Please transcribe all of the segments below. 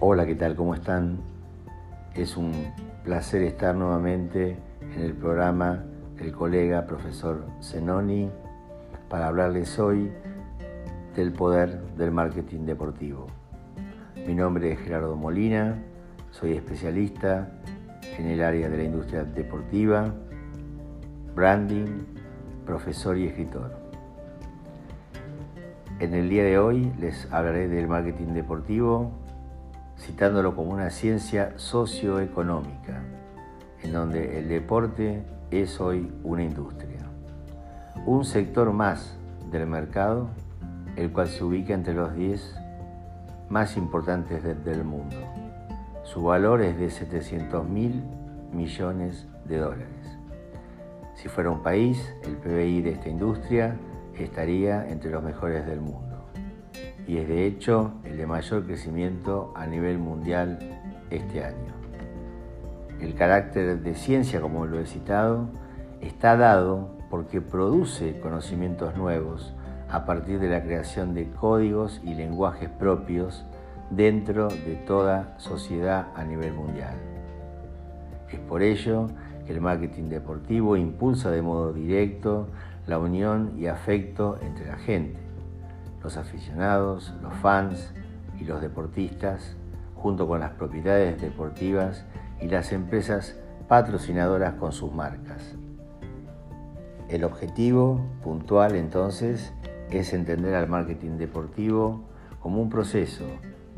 Hola, ¿qué tal? ¿Cómo están? Es un placer estar nuevamente en el programa del colega profesor Zenoni para hablarles hoy del poder del marketing deportivo. Mi nombre es Gerardo Molina, soy especialista en el área de la industria deportiva, branding, profesor y escritor. En el día de hoy les hablaré del marketing deportivo citándolo como una ciencia socioeconómica, en donde el deporte es hoy una industria. Un sector más del mercado, el cual se ubica entre los 10 más importantes del mundo. Su valor es de 700 mil millones de dólares. Si fuera un país, el PBI de esta industria estaría entre los mejores del mundo y es de hecho el de mayor crecimiento a nivel mundial este año. El carácter de ciencia, como lo he citado, está dado porque produce conocimientos nuevos a partir de la creación de códigos y lenguajes propios dentro de toda sociedad a nivel mundial. Es por ello que el marketing deportivo impulsa de modo directo la unión y afecto entre la gente los aficionados, los fans y los deportistas, junto con las propiedades deportivas y las empresas patrocinadoras con sus marcas. El objetivo puntual entonces es entender al marketing deportivo como un proceso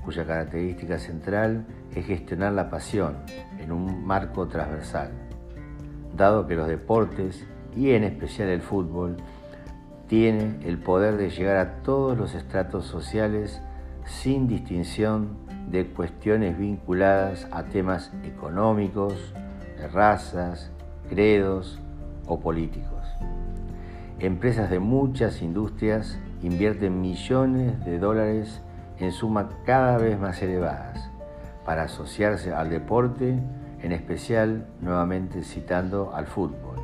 cuya característica central es gestionar la pasión en un marco transversal, dado que los deportes, y en especial el fútbol, tiene el poder de llegar a todos los estratos sociales sin distinción de cuestiones vinculadas a temas económicos, de razas, credos o políticos. Empresas de muchas industrias invierten millones de dólares en sumas cada vez más elevadas para asociarse al deporte, en especial nuevamente citando al fútbol.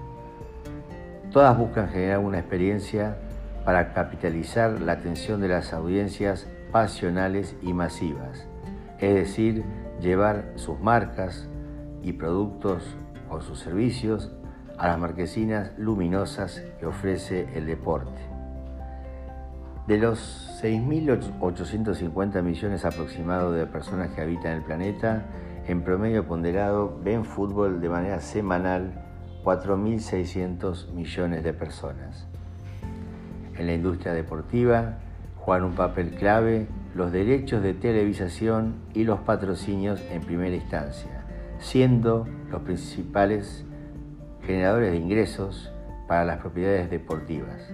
Todas buscan generar una experiencia para capitalizar la atención de las audiencias pasionales y masivas, es decir, llevar sus marcas y productos o sus servicios a las marquesinas luminosas que ofrece el deporte. De los 6.850 millones aproximados de personas que habitan el planeta, en promedio ponderado ven fútbol de manera semanal 4.600 millones de personas. En la industria deportiva juegan un papel clave los derechos de televisación y los patrocinios en primera instancia, siendo los principales generadores de ingresos para las propiedades deportivas,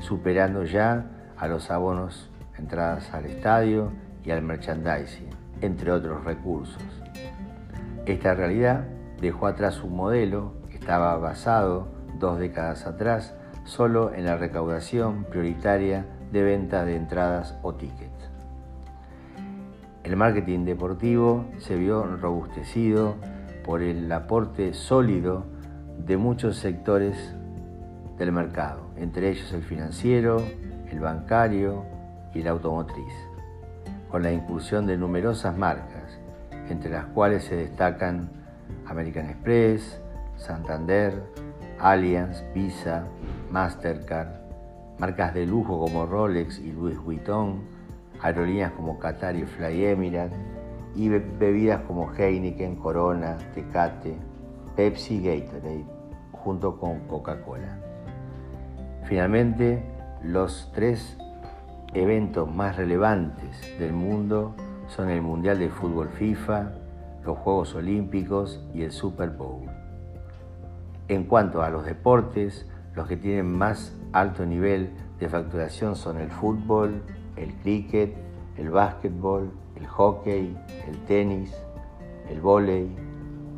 superando ya a los abonos, entradas al estadio y al merchandising, entre otros recursos. Esta realidad dejó atrás un modelo estaba basado dos décadas atrás solo en la recaudación prioritaria de venta de entradas o tickets. El marketing deportivo se vio robustecido por el aporte sólido de muchos sectores del mercado, entre ellos el financiero, el bancario y el automotriz, con la incursión de numerosas marcas, entre las cuales se destacan American Express, Santander, Allianz, Visa, Mastercard, marcas de lujo como Rolex y Louis Vuitton, aerolíneas como Qatar y Fly Emirates y bebidas como Heineken, Corona, Tecate, Pepsi y Gatorade, junto con Coca-Cola. Finalmente, los tres eventos más relevantes del mundo son el Mundial de Fútbol FIFA, los Juegos Olímpicos y el Super Bowl. En cuanto a los deportes, los que tienen más alto nivel de facturación son el fútbol, el cricket, el básquetbol, el hockey, el tenis, el vóley,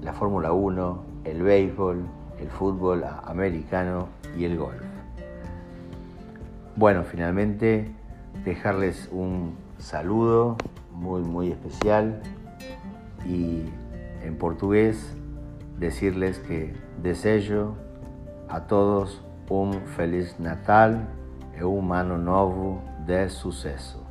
la Fórmula 1, el béisbol, el fútbol americano y el golf. Bueno, finalmente dejarles un saludo muy muy especial y en portugués decirles que deseo a todos um Feliz Natal e um ano novo de sucesso.